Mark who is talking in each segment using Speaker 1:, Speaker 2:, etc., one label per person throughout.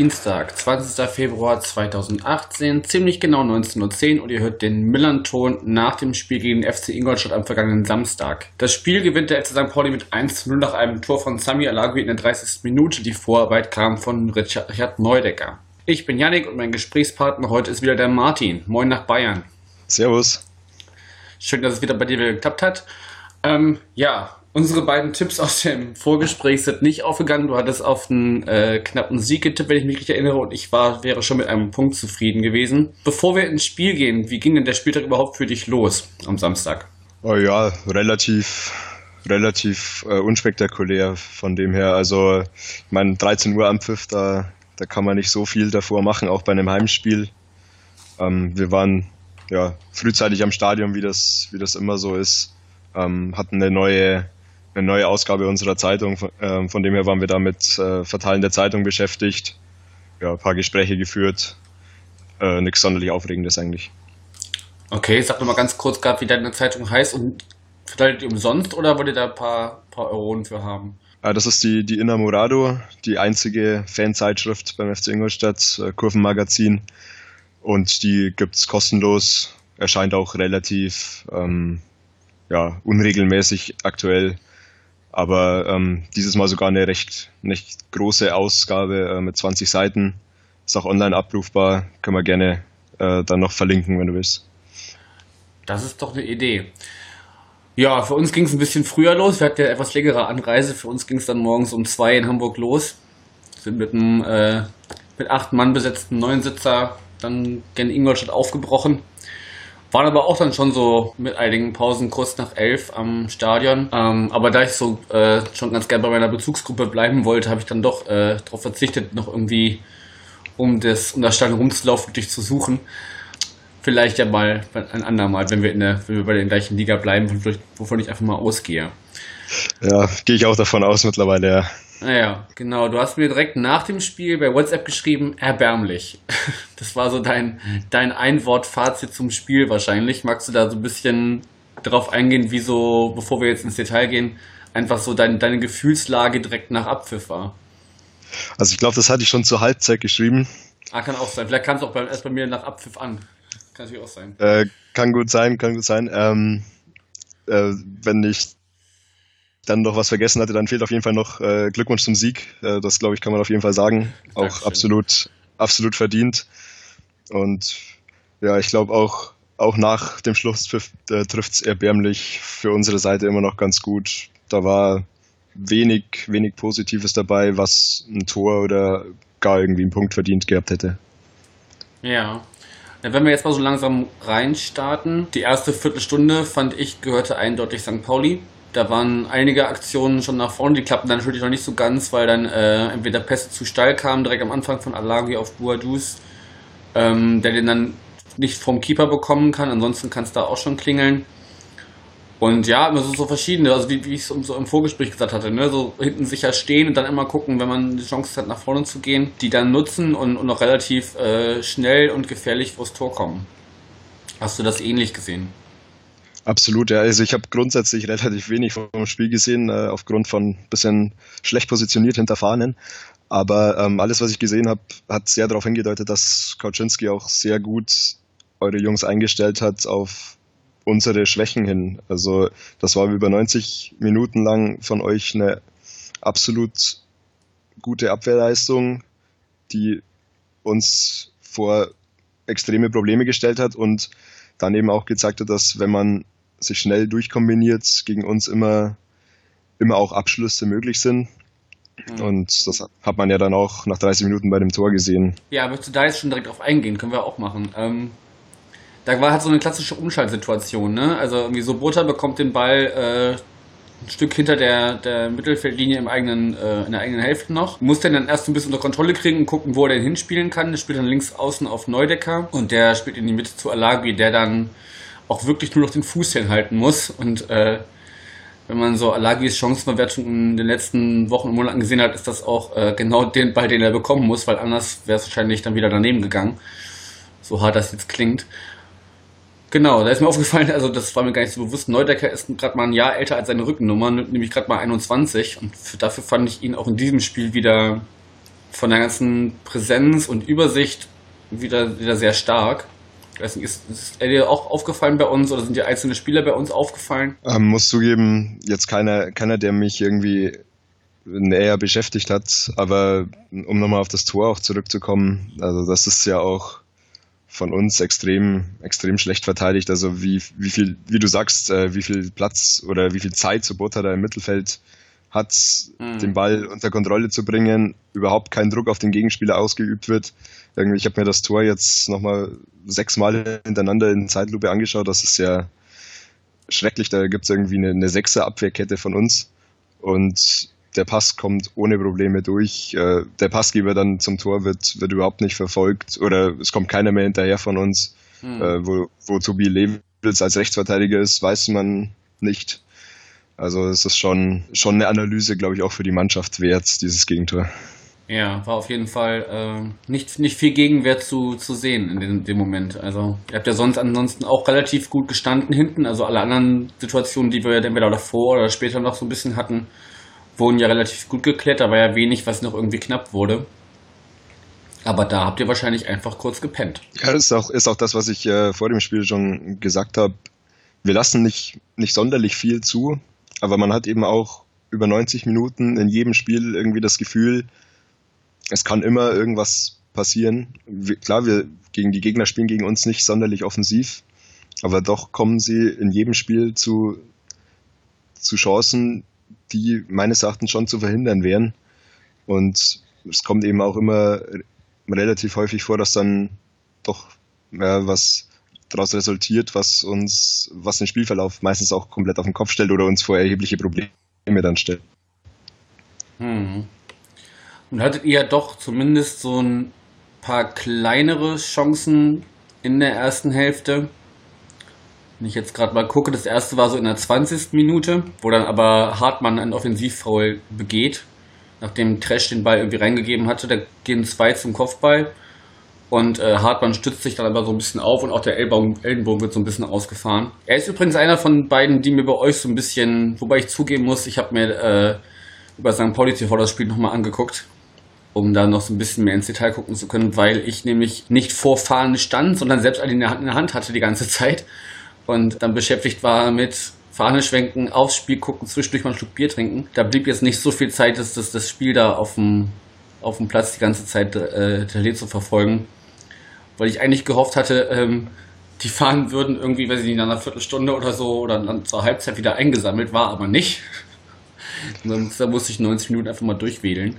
Speaker 1: Dienstag, 20. Februar 2018, ziemlich genau 19.10 Uhr und ihr hört den Millern-Ton nach dem Spiel gegen den FC Ingolstadt am vergangenen Samstag. Das Spiel gewinnt der FC St. Pauli mit 1 0 nach einem Tor von Sami Alagui in der 30. Minute. Die Vorarbeit kam von Richard Neudecker. Ich bin Yannick und mein Gesprächspartner heute ist wieder der Martin. Moin nach Bayern.
Speaker 2: Servus.
Speaker 1: Schön, dass es wieder bei dir wieder geklappt hat. Ähm, ja, unsere beiden Tipps aus dem Vorgespräch sind nicht aufgegangen. Du hattest auf einen äh, knappen Sieg getippt, wenn ich mich richtig erinnere, und ich war, wäre schon mit einem Punkt zufrieden gewesen. Bevor wir ins Spiel gehen, wie ging denn der Spieltag überhaupt für dich los am Samstag?
Speaker 2: Oh ja, relativ, relativ äh, unspektakulär von dem her. Also, ich meine, 13 Uhr am Pfiff, da, da kann man nicht so viel davor machen, auch bei einem Heimspiel. Ähm, wir waren ja frühzeitig am Stadion, wie das, wie das immer so ist. Ähm, hatten eine neue eine neue Ausgabe unserer Zeitung. Äh, von dem her waren wir da mit äh, Verteilen der Zeitung beschäftigt, ja, ein paar Gespräche geführt. Äh, nichts sonderlich Aufregendes eigentlich.
Speaker 1: Okay, sag doch mal ganz kurz gerade, wie deine Zeitung heißt und verteilt ihr umsonst oder wollt ihr da ein paar, paar Euronen für haben?
Speaker 2: Äh, das ist die, die Innamorado, die einzige Fanzeitschrift beim FC Ingolstadt, äh, Kurvenmagazin. Und die gibt es kostenlos, erscheint auch relativ ähm, ja, unregelmäßig aktuell. Aber ähm, dieses Mal sogar eine recht, recht große Ausgabe äh, mit 20 Seiten. Ist auch online abrufbar. Können wir gerne äh, dann noch verlinken, wenn du willst.
Speaker 1: Das ist doch eine Idee. Ja, für uns ging es ein bisschen früher los. Wir hatten ja etwas längere Anreise. Für uns ging es dann morgens um zwei in Hamburg los. Sind mit einem äh, mit acht Mann besetzten Neunsitzer dann gen Ingolstadt aufgebrochen. Waren aber auch dann schon so mit einigen Pausen kurz nach elf am Stadion. Ähm, aber da ich so äh, schon ganz gerne bei meiner Bezugsgruppe bleiben wollte, habe ich dann doch äh, darauf verzichtet, noch irgendwie um das, um das Stadion rumzulaufen, dich zu suchen. Vielleicht ja mal ein andermal, wenn wir, in der, wenn wir bei der gleichen Liga bleiben, wovon ich einfach mal ausgehe.
Speaker 2: Ja, gehe ich auch davon aus mittlerweile, ja.
Speaker 1: Naja, genau. Du hast mir direkt nach dem Spiel bei WhatsApp geschrieben, erbärmlich. Das war so dein, dein Einwort-Fazit zum Spiel wahrscheinlich. Magst du da so ein bisschen darauf eingehen, wie so, bevor wir jetzt ins Detail gehen, einfach so dein, deine Gefühlslage direkt nach Abpfiff war?
Speaker 2: Also ich glaube, das hatte ich schon zur Halbzeit geschrieben.
Speaker 1: Ah, kann auch sein. Vielleicht kam es auch bei, erst bei mir nach Abpfiff an. Kann natürlich auch sein.
Speaker 2: Äh, kann gut sein, kann gut sein. Ähm, äh, wenn ich dann noch was vergessen hatte, dann fehlt auf jeden Fall noch äh, Glückwunsch zum Sieg. Äh, das glaube ich, kann man auf jeden Fall sagen. Auch Dankeschön. absolut, absolut verdient. Und ja, ich glaube auch, auch nach dem Schlusspfiff äh, trifft es erbärmlich für unsere Seite immer noch ganz gut. Da war wenig, wenig Positives dabei, was ein Tor oder gar irgendwie einen Punkt verdient gehabt hätte.
Speaker 1: Ja. Wenn wir jetzt mal so langsam reinstarten, die erste Viertelstunde fand ich gehörte eindeutig St. Pauli da waren einige Aktionen schon nach vorne, die klappten dann natürlich noch nicht so ganz, weil dann äh, entweder Pässe zu steil kamen, direkt am Anfang von Alagi auf Buadus, ähm, der den dann nicht vom Keeper bekommen kann, ansonsten kann es da auch schon klingeln. Und ja, es sind so verschiedene, also wie, wie ich es so im Vorgespräch gesagt hatte, ne? so hinten sicher stehen und dann immer gucken, wenn man die Chance hat, nach vorne zu gehen, die dann nutzen und, und auch relativ äh, schnell und gefährlich vors Tor kommen. Hast du das ähnlich gesehen?
Speaker 2: Absolut, ja. Also ich habe grundsätzlich relativ wenig vom Spiel gesehen, äh, aufgrund von bisschen schlecht positioniert hinter Fahnen. Aber ähm, alles, was ich gesehen habe, hat sehr darauf hingedeutet, dass Kauczynski auch sehr gut eure Jungs eingestellt hat auf unsere Schwächen hin. Also das war über 90 Minuten lang von euch eine absolut gute Abwehrleistung, die uns vor extreme Probleme gestellt hat und dann eben auch gezeigt hat, dass wenn man sich schnell durchkombiniert, gegen uns immer, immer auch Abschlüsse möglich sind. Mhm. Und das hat man ja dann auch nach 30 Minuten bei dem Tor gesehen.
Speaker 1: Ja, möchtest du da jetzt schon direkt drauf eingehen? Können wir auch machen. Ähm, da war halt so eine klassische Umschaltsituation, ne? Also irgendwie so Butter bekommt den Ball äh, ein Stück hinter der, der Mittelfeldlinie im eigenen, äh, in der eigenen Hälfte noch. Muss den dann erst ein bisschen unter Kontrolle kriegen und gucken, wo er denn hinspielen kann. Der spielt dann links außen auf Neudecker und der spielt in die Mitte zu Alagui, der dann auch wirklich nur noch den Fuß hinhalten muss. Und äh, wenn man so Alagis Chancenverwertung in den letzten Wochen und Monaten gesehen hat, ist das auch äh, genau den Ball, den er bekommen muss, weil anders wäre es wahrscheinlich dann wieder daneben gegangen. So hart das jetzt klingt. Genau, da ist mir aufgefallen, also das war mir gar nicht so bewusst. Neudecker ist gerade mal ein Jahr älter als seine Rückennummer, nämlich gerade mal 21. Und dafür fand ich ihn auch in diesem Spiel wieder von der ganzen Präsenz und Übersicht wieder, wieder sehr stark. Weiß nicht, ist, ist er dir auch aufgefallen bei uns oder sind dir einzelne Spieler bei uns aufgefallen?
Speaker 2: Ähm, muss zugeben, jetzt keiner, keiner, der mich irgendwie näher beschäftigt hat, aber um nochmal auf das Tor auch zurückzukommen, also das ist ja auch von uns extrem, extrem schlecht verteidigt. Also wie, wie viel, wie du sagst, äh, wie viel Platz oder wie viel Zeit Sobota da im Mittelfeld hat, mhm. den Ball unter Kontrolle zu bringen, überhaupt kein Druck auf den Gegenspieler ausgeübt wird. Irgendwie, ich habe mir das Tor jetzt nochmal sechsmal hintereinander in Zeitlupe angeschaut. Das ist ja schrecklich. Da gibt es irgendwie eine, eine sechser Abwehrkette von uns. Und der Pass kommt ohne Probleme durch. Äh, der Passgeber dann zum Tor wird, wird überhaupt nicht verfolgt oder es kommt keiner mehr hinterher von uns. Hm. Äh, wo, wo Tobi Lewitz als Rechtsverteidiger ist, weiß man nicht. Also es ist schon, schon eine Analyse, glaube ich, auch für die Mannschaft wert, dieses Gegentor.
Speaker 1: Ja, war auf jeden Fall äh, nicht, nicht viel Gegenwert zu, zu sehen in dem, dem Moment. Also ihr habt ja sonst ansonsten auch relativ gut gestanden hinten. Also alle anderen Situationen, die wir entweder davor oder später noch so ein bisschen hatten, wurden ja relativ gut geklärt, da war ja wenig, was noch irgendwie knapp wurde. Aber da habt ihr wahrscheinlich einfach kurz gepennt.
Speaker 2: Ja, das ist auch, ist auch das, was ich äh, vor dem Spiel schon gesagt habe. Wir lassen nicht, nicht sonderlich viel zu, aber man hat eben auch über 90 Minuten in jedem Spiel irgendwie das Gefühl, es kann immer irgendwas passieren. Klar, wir gegen die Gegner spielen gegen uns nicht sonderlich offensiv, aber doch kommen sie in jedem Spiel zu, zu Chancen, die meines Erachtens schon zu verhindern wären. Und es kommt eben auch immer relativ häufig vor, dass dann doch ja, was daraus resultiert, was uns, was den Spielverlauf meistens auch komplett auf den Kopf stellt oder uns vor erhebliche Probleme dann stellt.
Speaker 1: Hm. Und hattet ihr doch zumindest so ein paar kleinere Chancen in der ersten Hälfte? Wenn ich jetzt gerade mal gucke, das erste war so in der 20. Minute, wo dann aber Hartmann einen Offensivfoul begeht, nachdem Trash den Ball irgendwie reingegeben hatte. Da gehen zwei zum Kopfball und äh, Hartmann stützt sich dann aber so ein bisschen auf und auch der Ellbogen, Ellenbogen wird so ein bisschen ausgefahren. Er ist übrigens einer von beiden, die mir bei euch so ein bisschen, wobei ich zugeben muss, ich habe mir äh, über St. Pauli TV das Spiel nochmal angeguckt um da noch so ein bisschen mehr ins Detail gucken zu können, weil ich nämlich nicht vor Fahnen stand, sondern selbst eine in der Hand hatte die ganze Zeit und dann beschäftigt war mit Fahne schwenken, aufs Spiel gucken, zwischendurch mal einen Schluck Bier trinken. Da blieb jetzt nicht so viel Zeit, dass das, das Spiel da auf dem, auf dem Platz die ganze Zeit äh, detailliert zu verfolgen. Weil ich eigentlich gehofft hatte, ähm, die Fahnen würden irgendwie, weiß ich nicht, in einer Viertelstunde oder so oder dann zur Halbzeit wieder eingesammelt, war aber nicht. da musste ich 90 Minuten einfach mal durchwählen.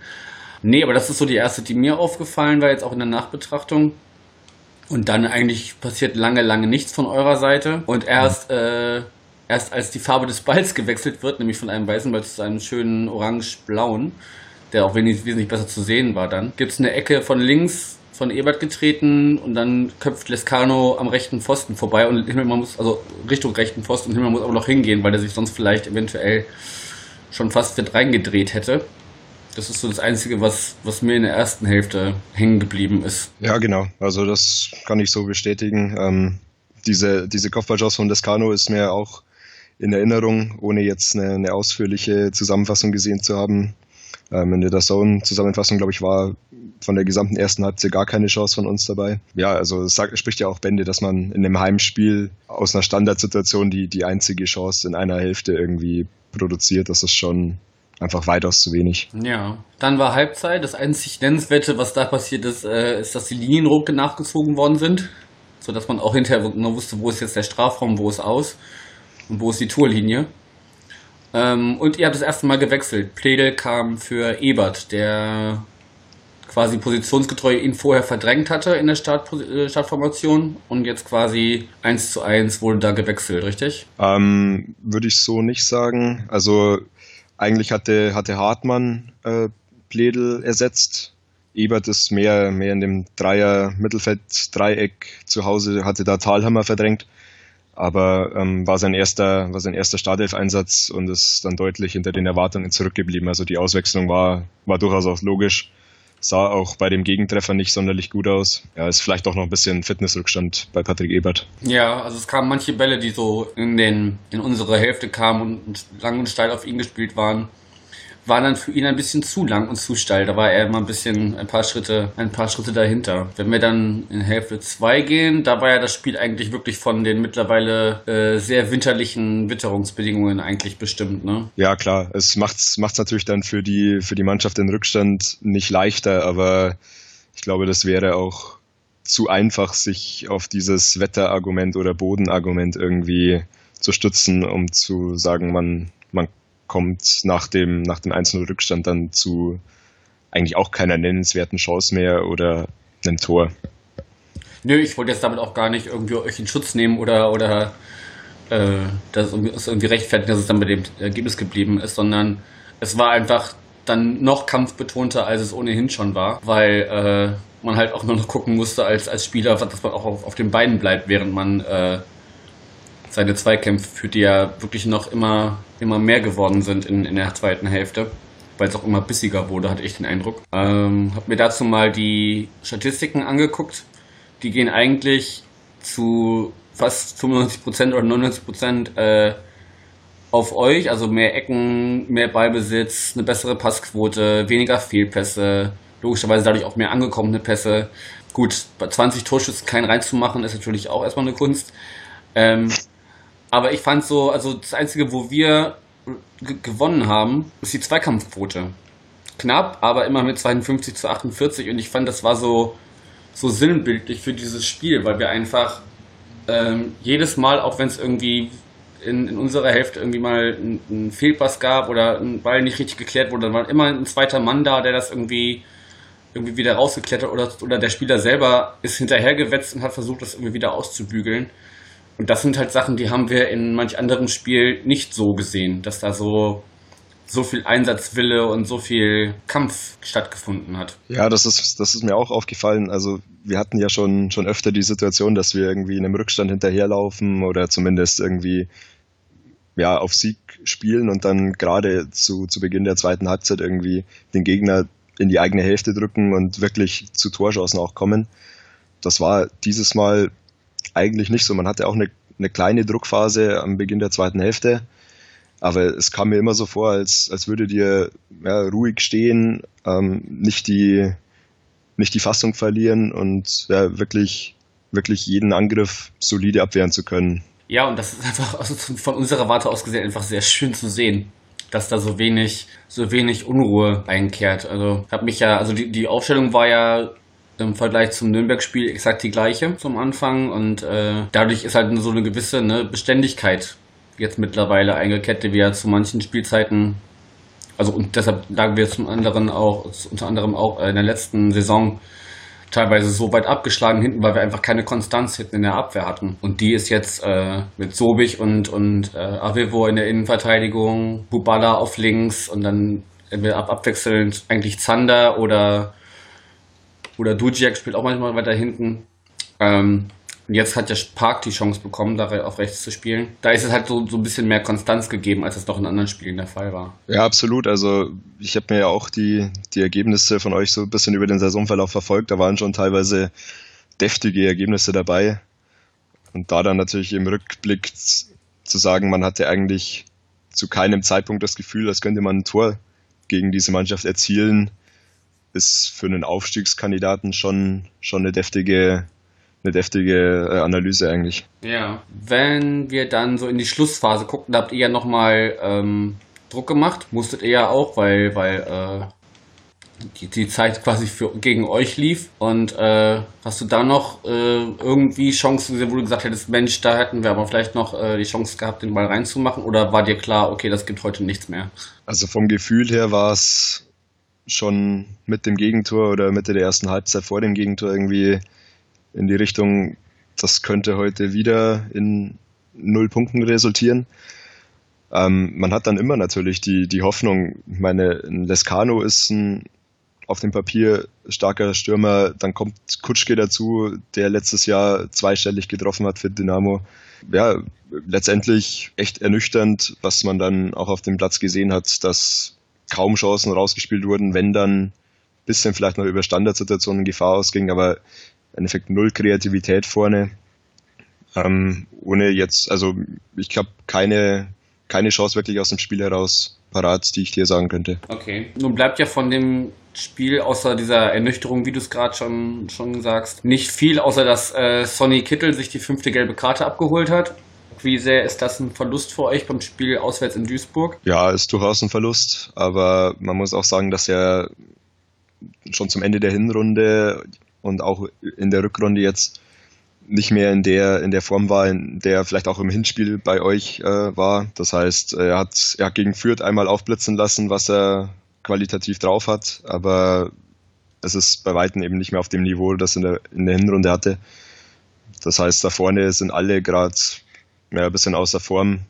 Speaker 1: Nee, aber das ist so die erste, die mir aufgefallen war, jetzt auch in der Nachbetrachtung. Und dann eigentlich passiert lange, lange nichts von eurer Seite. Und erst, äh, erst als die Farbe des Balls gewechselt wird, nämlich von einem weißen Ball zu einem schönen orange-blauen, der auch wesentlich besser zu sehen war dann, gibt es eine Ecke von links von Ebert getreten und dann köpft Lescano am rechten Pfosten vorbei und Himmelmann muss, also Richtung rechten Pfosten und Himmelmann muss aber noch hingehen, weil er sich sonst vielleicht eventuell schon fast mit reingedreht hätte. Das ist so das Einzige, was, was mir in der ersten Hälfte hängen geblieben ist.
Speaker 2: Ja, genau. Also das kann ich so bestätigen. Ähm, diese, diese Kopfballchance von Descano ist mir auch in Erinnerung, ohne jetzt eine, eine ausführliche Zusammenfassung gesehen zu haben. Ähm, in der Zone-Zusammenfassung, glaube ich, war von der gesamten ersten Halbzeit gar keine Chance von uns dabei. Ja, also es spricht ja auch Bände, dass man in einem Heimspiel aus einer Standardsituation die, die einzige Chance in einer Hälfte irgendwie produziert. Das ist schon einfach weitaus zu wenig.
Speaker 1: Ja, dann war Halbzeit. Das einzig Nennenswerte, was da passiert ist, äh, ist, dass die Linienrote nachgezogen worden sind, sodass man auch hinterher genau wusste, wo ist jetzt der Strafraum, wo ist aus und wo ist die Torlinie. Ähm, und ihr habt das erste Mal gewechselt. Pledel kam für Ebert, der quasi positionsgetreu ihn vorher verdrängt hatte in der Start, äh, Startformation und jetzt quasi eins zu eins wurde da gewechselt, richtig?
Speaker 2: Ähm, Würde ich so nicht sagen. Also eigentlich hatte, hatte Hartmann äh, Pledel ersetzt. Ebert ist mehr, mehr in dem Dreier-Mittelfeld-Dreieck zu Hause, hatte da Talhammer verdrängt. Aber ähm, war sein erster, war sein erster Startelf-Einsatz und ist dann deutlich hinter den Erwartungen zurückgeblieben. Also die Auswechslung war, war durchaus auch logisch. sah auch bei dem Gegentreffer nicht sonderlich gut aus. Ja, ist vielleicht auch noch ein bisschen Fitnessrückstand bei Patrick Ebert.
Speaker 1: Ja, also es kamen manche Bälle, die so in den in unsere Hälfte kamen und lang und steil auf ihn gespielt waren war dann für ihn ein bisschen zu lang und zu steil. Da war er immer ein bisschen ein paar Schritte, ein paar Schritte dahinter. Wenn wir dann in Hälfte 2 gehen, da war ja das Spiel eigentlich wirklich von den mittlerweile äh, sehr winterlichen Witterungsbedingungen eigentlich bestimmt, ne?
Speaker 2: Ja, klar. Es macht's, macht's natürlich dann für die, für die Mannschaft in Rückstand nicht leichter, aber ich glaube, das wäre auch zu einfach, sich auf dieses Wetterargument oder Bodenargument irgendwie zu stützen, um zu sagen, man, man kommt nach dem, nach dem 1 Rückstand dann zu eigentlich auch keiner nennenswerten Chance mehr oder einem Tor.
Speaker 1: Nö, ich wollte jetzt damit auch gar nicht irgendwie euch in Schutz nehmen oder, oder äh, das irgendwie rechtfertigen, dass es dann bei dem Ergebnis geblieben ist, sondern es war einfach dann noch kampfbetonter, als es ohnehin schon war, weil äh, man halt auch nur noch gucken musste als, als Spieler, dass man auch auf, auf den Beinen bleibt, während man äh, seine Zweikämpfe führt, die ja wirklich noch immer, immer mehr geworden sind in, in der zweiten Hälfte, weil es auch immer bissiger wurde, hatte ich den Eindruck. Ähm, hab mir dazu mal die Statistiken angeguckt. Die gehen eigentlich zu fast 95% oder 99% äh, auf euch, also mehr Ecken, mehr Ballbesitz, eine bessere Passquote, weniger Fehlpässe, logischerweise dadurch auch mehr angekommene Pässe. Gut, bei 20 Torschüssen keinen reinzumachen, ist natürlich auch erstmal eine Kunst. Ähm, aber ich fand so, also das Einzige, wo wir gewonnen haben, ist die Zweikampfquote. Knapp, aber immer mit 52 zu 48 und ich fand, das war so, so sinnbildlich für dieses Spiel, weil wir einfach ähm, jedes Mal, auch wenn es irgendwie in, in, unserer Hälfte irgendwie mal einen Fehlpass gab oder ein Ball nicht richtig geklärt wurde, dann war immer ein zweiter Mann da, der das irgendwie irgendwie wieder rausgeklettert oder, oder der Spieler selber ist hinterhergewetzt und hat versucht, das irgendwie wieder auszubügeln. Und das sind halt Sachen, die haben wir in manch anderem Spiel nicht so gesehen, dass da so so viel Einsatzwille und so viel Kampf stattgefunden hat.
Speaker 2: Ja, das ist, das ist mir auch aufgefallen. Also wir hatten ja schon, schon öfter die Situation, dass wir irgendwie in einem Rückstand hinterherlaufen oder zumindest irgendwie ja, auf Sieg spielen und dann gerade zu, zu Beginn der zweiten Halbzeit irgendwie den Gegner in die eigene Hälfte drücken und wirklich zu Torschancen auch kommen. Das war dieses Mal eigentlich nicht so. Man hatte auch eine, eine kleine Druckphase am Beginn der zweiten Hälfte, aber es kam mir immer so vor, als, als würde dir ja, ruhig stehen, ähm, nicht, die, nicht die Fassung verlieren und ja, wirklich, wirklich jeden Angriff solide abwehren zu können.
Speaker 1: Ja, und das ist einfach also von unserer Warte aus gesehen einfach sehr schön zu sehen, dass da so wenig, so wenig Unruhe einkehrt. Also habe mich ja, also die, die Aufstellung war ja im Vergleich zum Nürnberg-Spiel exakt die gleiche zum Anfang und äh, dadurch ist halt so eine gewisse ne, Beständigkeit jetzt mittlerweile eingekettet, wie ja zu manchen Spielzeiten. Also und deshalb lagen wir zum anderen auch, unter anderem auch in der letzten Saison teilweise so weit abgeschlagen hinten, weil wir einfach keine Konstanz hinten in der Abwehr hatten. Und die ist jetzt äh, mit Sobich und, und äh, Avevo in der Innenverteidigung, Bubala auf links und dann ab abwechselnd eigentlich Zander oder oder Dujiak spielt auch manchmal weiter hinten. Ähm, jetzt hat ja Park die Chance bekommen, da auf rechts zu spielen. Da ist es halt so, so ein bisschen mehr Konstanz gegeben, als es doch in anderen Spielen der Fall war.
Speaker 2: Ja, absolut. Also ich habe mir ja auch die, die Ergebnisse von euch so ein bisschen über den Saisonverlauf verfolgt. Da waren schon teilweise deftige Ergebnisse dabei. Und da dann natürlich im Rückblick zu sagen, man hatte eigentlich zu keinem Zeitpunkt das Gefühl, als könnte man ein Tor gegen diese Mannschaft erzielen, ist für einen Aufstiegskandidaten schon, schon eine deftige, eine deftige äh, Analyse eigentlich.
Speaker 1: Ja. Wenn wir dann so in die Schlussphase gucken, da habt ihr ja nochmal ähm, Druck gemacht, musstet ihr ja auch, weil, weil äh, die, die Zeit quasi für, gegen euch lief. Und äh, hast du da noch äh, irgendwie Chancen gesehen, wo du gesagt hättest, Mensch, da hätten wir aber vielleicht noch äh, die Chance gehabt, den Ball reinzumachen? Oder war dir klar, okay, das gibt heute nichts mehr?
Speaker 2: Also vom Gefühl her war es schon mit dem Gegentor oder Mitte der ersten Halbzeit vor dem Gegentor irgendwie in die Richtung, das könnte heute wieder in null Punkten resultieren. Ähm, man hat dann immer natürlich die, die Hoffnung, ich meine, Lescano ist ein auf dem Papier starker Stürmer, dann kommt Kutschke dazu, der letztes Jahr zweistellig getroffen hat für Dynamo. Ja, letztendlich echt ernüchternd, was man dann auch auf dem Platz gesehen hat, dass kaum Chancen rausgespielt wurden, wenn dann bisschen vielleicht noch über Standardsituationen Gefahr ausging, aber im Endeffekt null Kreativität vorne. Ähm, ohne jetzt, also ich habe keine, keine Chance wirklich aus dem Spiel heraus parat, die ich dir sagen könnte.
Speaker 1: Okay. Nun bleibt ja von dem Spiel, außer dieser Ernüchterung, wie du es gerade schon, schon sagst, nicht viel, außer dass äh, Sonny Kittel sich die fünfte gelbe Karte abgeholt hat. Wie sehr ist das ein Verlust für euch beim Spiel auswärts in Duisburg?
Speaker 2: Ja, ist durchaus ein Verlust, aber man muss auch sagen, dass er schon zum Ende der Hinrunde und auch in der Rückrunde jetzt nicht mehr in der, in der Form war, in der er vielleicht auch im Hinspiel bei euch äh, war. Das heißt, er hat, er hat gegen Fürth einmal aufblitzen lassen, was er qualitativ drauf hat, aber es ist bei Weitem eben nicht mehr auf dem Niveau, das er in der, in der Hinrunde hatte. Das heißt, da vorne sind alle gerade ja, ein bisschen außer Form.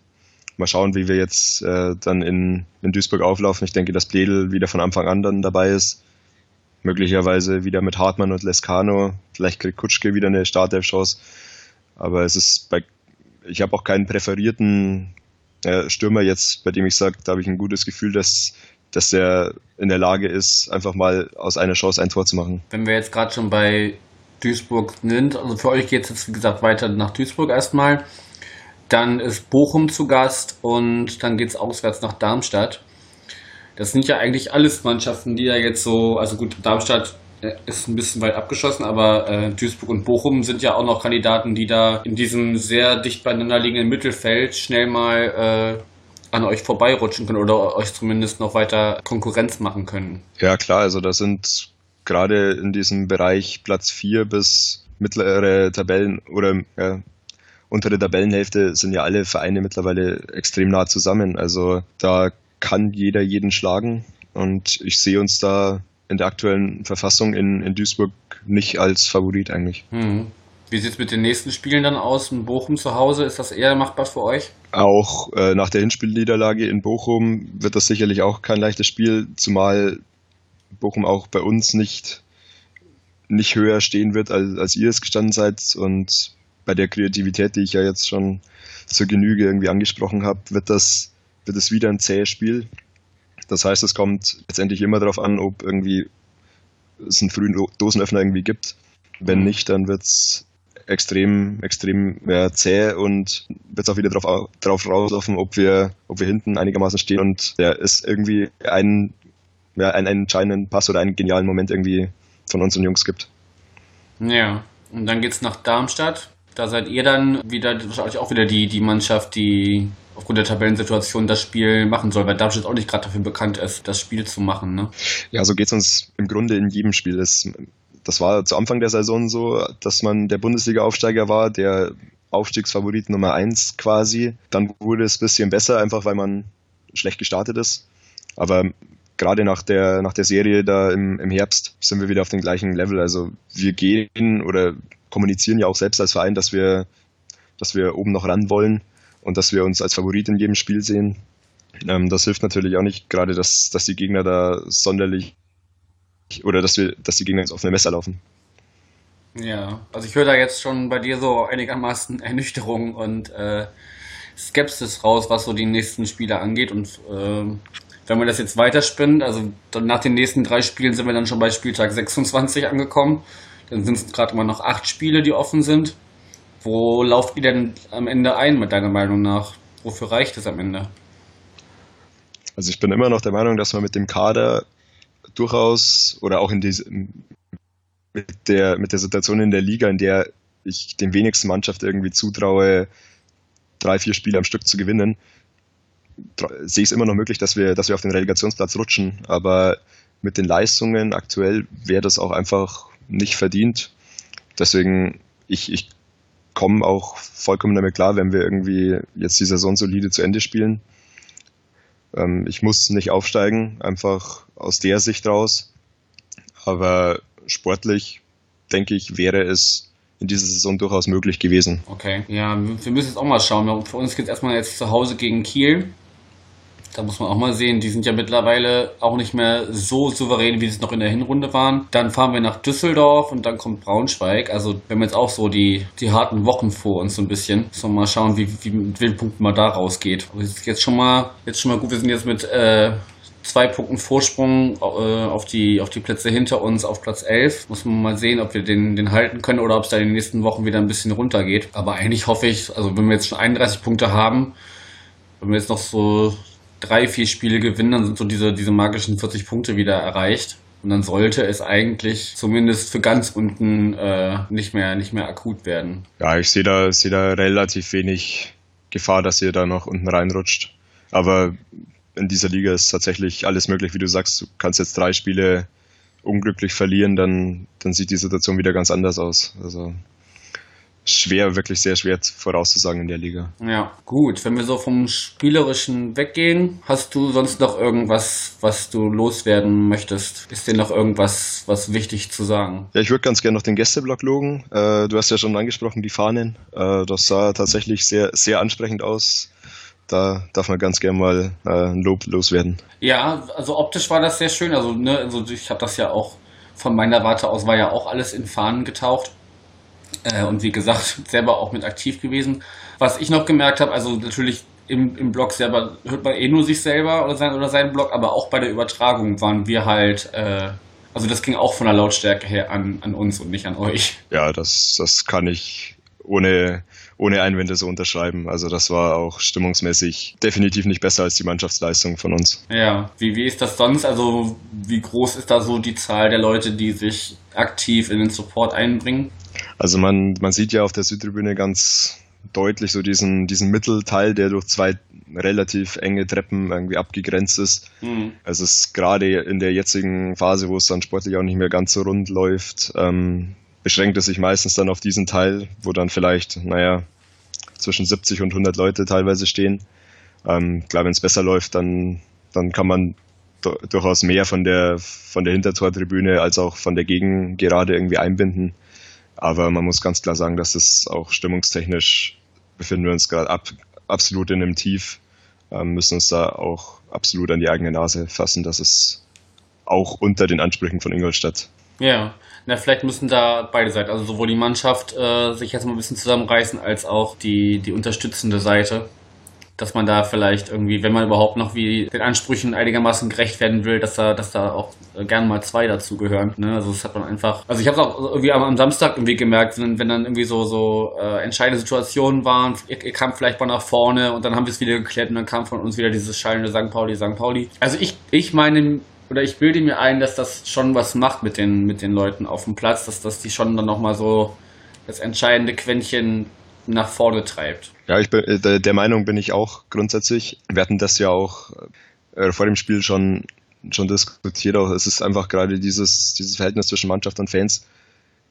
Speaker 2: Mal schauen, wie wir jetzt äh, dann in, in Duisburg auflaufen. Ich denke, dass Bledel wieder von Anfang an dann dabei ist möglicherweise wieder mit Hartmann und Lescano. Vielleicht kriegt Kutschke wieder eine Startelf-Chance. Aber es ist bei, ich habe auch keinen präferierten äh, Stürmer jetzt, bei dem ich sage, da habe ich ein gutes Gefühl, dass, dass der in der Lage ist, einfach mal aus einer Chance ein Tor zu machen.
Speaker 1: Wenn wir jetzt gerade schon bei Duisburg sind, also für euch geht es jetzt, wie gesagt, weiter nach Duisburg erstmal. Dann ist Bochum zu Gast und dann geht es auswärts nach Darmstadt. Das sind ja eigentlich alles Mannschaften, die ja jetzt so, also gut, Darmstadt äh, ist ein bisschen weit abgeschossen, aber äh, Duisburg und Bochum sind ja auch noch Kandidaten, die da in diesem sehr dicht beieinander liegenden Mittelfeld schnell mal äh, an euch vorbeirutschen können oder euch zumindest noch weiter Konkurrenz machen können.
Speaker 2: Ja, klar, also da sind gerade in diesem Bereich Platz 4 bis mittlere Tabellen oder ja, untere Tabellenhälfte sind ja alle Vereine mittlerweile extrem nah zusammen. Also da kann jeder jeden schlagen. Und ich sehe uns da in der aktuellen Verfassung in, in Duisburg nicht als Favorit eigentlich.
Speaker 1: Hm. Wie sieht es mit den nächsten Spielen dann aus? In Bochum zu Hause, ist das eher machbar für euch?
Speaker 2: Auch äh, nach der Hinspielniederlage in Bochum wird das sicherlich auch kein leichtes Spiel, zumal Bochum auch bei uns nicht, nicht höher stehen wird, als, als ihr es gestanden seid. Und bei der Kreativität, die ich ja jetzt schon zur Genüge irgendwie angesprochen habe, wird das wird es wieder ein zähes Spiel. Das heißt, es kommt letztendlich immer darauf an, ob irgendwie es einen frühen Dosenöffner irgendwie gibt. Wenn mhm. nicht, dann wird es extrem, extrem ja, zäh und wird es auch wieder drauf, drauf rauslaufen, ob wir, ob wir hinten einigermaßen stehen und ja, es irgendwie einen, ja, einen, einen entscheidenden Pass oder einen genialen Moment irgendwie von unseren Jungs gibt.
Speaker 1: Ja, und dann geht es nach Darmstadt. Da seid ihr dann wieder wahrscheinlich auch wieder die, die Mannschaft, die aufgrund der Tabellensituation das Spiel machen soll, weil Darmstadt auch nicht gerade dafür bekannt ist, das Spiel zu machen. Ne?
Speaker 2: Ja, so geht es uns im Grunde in jedem Spiel. Das, das war zu Anfang der Saison so, dass man der Bundesliga-Aufsteiger war, der Aufstiegsfavorit Nummer eins quasi. Dann wurde es ein bisschen besser, einfach weil man schlecht gestartet ist. Aber gerade nach der, nach der Serie da im, im Herbst sind wir wieder auf dem gleichen Level. Also wir gehen oder kommunizieren ja auch selbst als Verein, dass wir, dass wir oben noch ran wollen und dass wir uns als Favorit in jedem Spiel sehen. Ähm, das hilft natürlich auch nicht, gerade dass, dass die Gegner da sonderlich oder dass wir, dass die Gegner ins offene Messer laufen.
Speaker 1: Ja, also ich höre da jetzt schon bei dir so einigermaßen Ernüchterung und äh, Skepsis raus, was so die nächsten Spiele angeht. Und äh, wenn man das jetzt weiterspinnt, also nach den nächsten drei Spielen sind wir dann schon bei Spieltag 26 angekommen. Dann sind es gerade mal noch acht Spiele, die offen sind. Wo lauft ihr denn am Ende ein, mit deiner Meinung nach? Wofür reicht es am Ende?
Speaker 2: Also ich bin immer noch der Meinung, dass man mit dem Kader durchaus oder auch in diese, mit der, mit der Situation in der Liga, in der ich den wenigsten Mannschaft irgendwie zutraue, drei, vier Spiele am Stück zu gewinnen, sehe ich es immer noch möglich, dass wir, dass wir auf den Relegationsplatz rutschen. Aber mit den Leistungen aktuell wäre das auch einfach nicht verdient. Deswegen, ich, ich kommen auch vollkommen damit klar, wenn wir irgendwie jetzt die Saison solide zu Ende spielen. Ähm, ich muss nicht aufsteigen, einfach aus der Sicht raus. Aber sportlich, denke ich, wäre es in dieser Saison durchaus möglich gewesen.
Speaker 1: Okay, ja, wir müssen jetzt auch mal schauen. Für uns geht es erstmal jetzt zu Hause gegen Kiel. Da muss man auch mal sehen, die sind ja mittlerweile auch nicht mehr so souverän, wie sie es noch in der Hinrunde waren. Dann fahren wir nach Düsseldorf und dann kommt Braunschweig. Also wir haben jetzt auch so die, die harten Wochen vor uns so ein bisschen. So mal schauen, wie, wie mit welchen Punkten man da rausgeht. Aber jetzt schon mal, jetzt schon mal gut, wir sind jetzt mit äh, zwei Punkten Vorsprung äh, auf, die, auf die Plätze hinter uns auf Platz 11. Muss man mal sehen, ob wir den, den halten können oder ob es da in den nächsten Wochen wieder ein bisschen runtergeht. Aber eigentlich hoffe ich, also wenn wir jetzt schon 31 Punkte haben, wenn wir jetzt noch so drei, vier Spiele gewinnen, dann sind so diese, diese magischen 40 Punkte wieder erreicht. Und dann sollte es eigentlich zumindest für ganz unten äh, nicht, mehr, nicht mehr akut werden.
Speaker 2: Ja, ich sehe da, sehe da relativ wenig Gefahr, dass ihr da noch unten reinrutscht. Aber in dieser Liga ist tatsächlich alles möglich, wie du sagst. Du kannst jetzt drei Spiele unglücklich verlieren, dann, dann sieht die Situation wieder ganz anders aus. Also schwer, wirklich sehr schwer vorauszusagen in der Liga.
Speaker 1: Ja, gut. Wenn wir so vom Spielerischen weggehen, hast du sonst noch irgendwas, was du loswerden möchtest? Ist dir noch irgendwas, was wichtig zu sagen?
Speaker 2: Ja, ich würde ganz gerne noch den Gästeblock logen. Äh, du hast ja schon angesprochen, die Fahnen. Äh, das sah tatsächlich sehr, sehr ansprechend aus. Da darf man ganz gerne mal äh, ein Lob loswerden.
Speaker 1: Ja, also optisch war das sehr schön. Also, ne, also ich habe das ja auch von meiner Warte aus war ja auch alles in Fahnen getaucht. Äh, und wie gesagt, selber auch mit aktiv gewesen. Was ich noch gemerkt habe, also natürlich im, im Blog selber hört man eh nur sich selber oder, sein, oder seinen Blog, aber auch bei der Übertragung waren wir halt, äh, also das ging auch von der Lautstärke her an, an uns und nicht an euch.
Speaker 2: Ja, das, das kann ich ohne, ohne Einwände so unterschreiben. Also das war auch stimmungsmäßig definitiv nicht besser als die Mannschaftsleistung von uns.
Speaker 1: Ja, wie, wie ist das sonst? Also wie groß ist da so die Zahl der Leute, die sich aktiv in den Support einbringen?
Speaker 2: Also man, man sieht ja auf der Südtribüne ganz deutlich so diesen, diesen Mittelteil, der durch zwei relativ enge Treppen irgendwie abgegrenzt ist. Mhm. Also es ist gerade in der jetzigen Phase, wo es dann sportlich auch nicht mehr ganz so rund läuft, ähm, beschränkt es sich meistens dann auf diesen Teil, wo dann vielleicht, naja, zwischen 70 und 100 Leute teilweise stehen. Ähm, klar, wenn es besser läuft, dann, dann kann man durchaus mehr von der, von der Hintertortribüne als auch von der Gegengerade irgendwie einbinden. Aber man muss ganz klar sagen, dass es auch stimmungstechnisch befinden wir uns gerade ab, absolut in einem Tief, ähm, müssen uns da auch absolut an die eigene Nase fassen, dass es auch unter den Ansprüchen von Ingolstadt.
Speaker 1: Ja, na, vielleicht müssen da beide Seiten, also sowohl die Mannschaft äh, sich jetzt mal ein bisschen zusammenreißen, als auch die, die unterstützende Seite dass man da vielleicht irgendwie, wenn man überhaupt noch wie den Ansprüchen einigermaßen gerecht werden will, dass da, dass da auch äh, gern mal zwei dazugehören. Ne? Also das hat man einfach. Also ich habe es auch irgendwie am, am, Samstag irgendwie gemerkt, wenn, wenn dann irgendwie so so äh, entscheidende Situationen waren, ihr, ihr kam vielleicht mal nach vorne und dann haben wir es wieder geklärt und dann kam von uns wieder dieses schallende St. Pauli, St. Pauli. Also ich, ich meine, oder ich bilde mir ein, dass das schon was macht mit den, mit den Leuten auf dem Platz, dass, dass die schon dann nochmal so das entscheidende Quäntchen nach vorne treibt.
Speaker 2: Ja, ich bin, äh, der Meinung bin ich auch grundsätzlich. Wir hatten das ja auch äh, vor dem Spiel schon, schon diskutiert. Auch es ist einfach gerade dieses, dieses Verhältnis zwischen Mannschaft und Fans.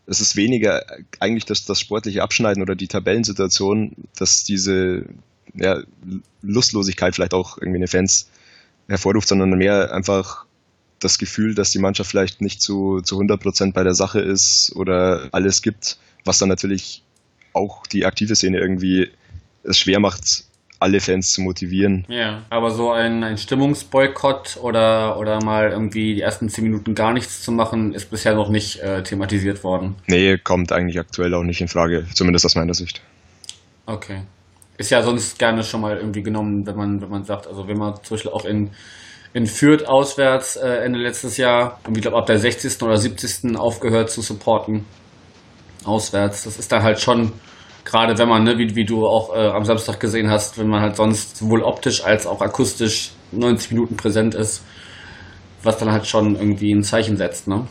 Speaker 2: Es ist weniger eigentlich das, das sportliche Abschneiden oder die Tabellensituation, dass diese ja, Lustlosigkeit vielleicht auch irgendwie eine Fans hervorruft, sondern mehr einfach das Gefühl, dass die Mannschaft vielleicht nicht zu, zu 100 Prozent bei der Sache ist oder alles gibt, was dann natürlich auch die aktive Szene irgendwie es schwer macht, alle Fans zu motivieren.
Speaker 1: Ja, aber so ein, ein Stimmungsboykott oder, oder mal irgendwie die ersten zehn Minuten gar nichts zu machen, ist bisher noch nicht äh, thematisiert worden.
Speaker 2: Nee, kommt eigentlich aktuell auch nicht in Frage, zumindest aus meiner Sicht.
Speaker 1: Okay. Ist ja sonst gerne schon mal irgendwie genommen, wenn man, wenn man sagt, also wenn man zum Beispiel auch in, in Fürth auswärts äh, Ende letztes Jahr, ich glaube ab der 60. oder 70. aufgehört zu supporten, auswärts. Das ist dann halt schon, gerade wenn man, ne, wie, wie du auch äh, am Samstag gesehen hast, wenn man halt sonst sowohl optisch als auch akustisch 90 Minuten präsent ist, was dann halt schon irgendwie ein Zeichen setzt, ne?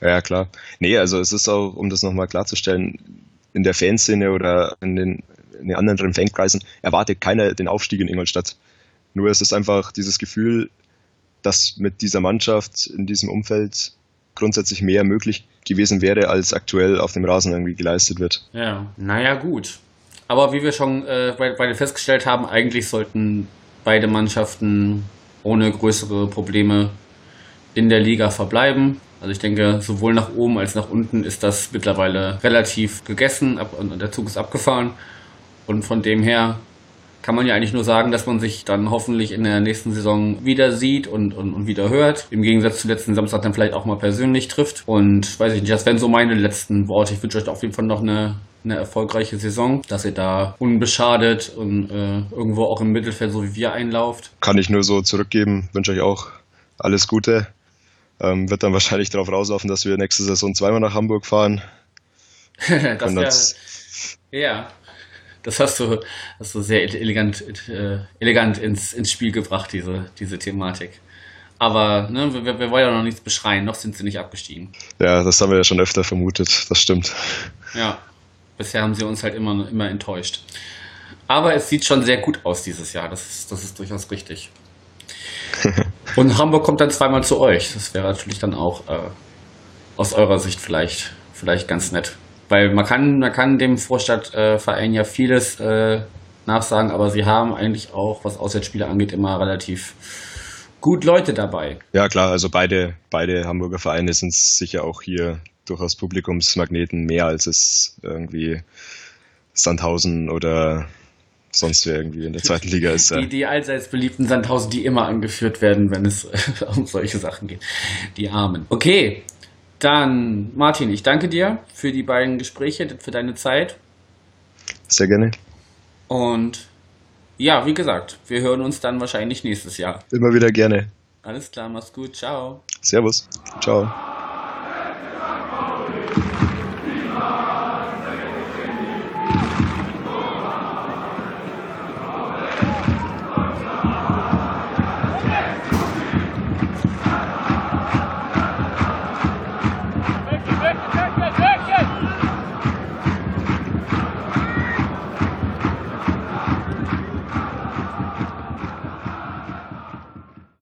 Speaker 2: Ja, klar. Nee, also es ist auch, um das nochmal klarzustellen, in der Fanszene oder in den, in den anderen Fankreisen erwartet keiner den Aufstieg in Ingolstadt. Nur es ist einfach dieses Gefühl, dass mit dieser Mannschaft in diesem Umfeld grundsätzlich mehr möglich gewesen wäre, als aktuell auf dem Rasen irgendwie geleistet wird.
Speaker 1: Ja, naja, gut. Aber wie wir schon äh, beide festgestellt haben, eigentlich sollten beide Mannschaften ohne größere Probleme in der Liga verbleiben. Also ich denke, sowohl nach oben als nach unten ist das mittlerweile relativ gegessen und der Zug ist abgefahren. Und von dem her kann man ja eigentlich nur sagen, dass man sich dann hoffentlich in der nächsten Saison wieder sieht und, und, und wieder hört. Im Gegensatz zu letzten Samstag dann vielleicht auch mal persönlich trifft. Und weiß ich nicht, das wären so meine letzten Worte. Ich wünsche euch auf jeden Fall noch eine, eine erfolgreiche Saison, dass ihr da unbeschadet und äh, irgendwo auch im Mittelfeld so wie wir einlauft.
Speaker 2: Kann ich nur so zurückgeben. Wünsche euch auch alles Gute. Ähm, wird dann wahrscheinlich darauf rauslaufen, dass wir nächste Saison zweimal nach Hamburg fahren.
Speaker 1: das wär, ja, das hast du, hast du sehr elegant, äh, elegant ins, ins Spiel gebracht, diese, diese Thematik. Aber ne, wir, wir, wollen ja noch nichts beschreien, noch sind sie nicht abgestiegen.
Speaker 2: Ja, das haben wir ja schon öfter vermutet, das stimmt.
Speaker 1: Ja, bisher haben sie uns halt immer, immer enttäuscht. Aber es sieht schon sehr gut aus dieses Jahr, das ist, das ist durchaus richtig. Und Hamburg kommt dann zweimal zu euch. Das wäre natürlich dann auch äh, aus eurer Sicht vielleicht, vielleicht ganz nett. Weil man kann, man kann dem Vorstadtverein ja vieles äh, nachsagen, aber sie haben eigentlich auch, was Auswärtsspiele angeht, immer relativ gut Leute dabei.
Speaker 2: Ja klar, also beide, beide Hamburger Vereine sind sicher auch hier durchaus Publikumsmagneten, mehr als es irgendwie Sandhausen oder sonst wer irgendwie in der zweiten Liga ist.
Speaker 1: Die, die allseits beliebten Sandhausen, die immer angeführt werden, wenn es um solche Sachen geht. Die Armen. Okay, dann Martin, ich danke dir für die beiden Gespräche, für deine Zeit.
Speaker 2: Sehr gerne.
Speaker 1: Und ja, wie gesagt, wir hören uns dann wahrscheinlich nächstes Jahr.
Speaker 2: Immer wieder gerne.
Speaker 1: Alles klar, mach's gut, ciao.
Speaker 2: Servus, ciao.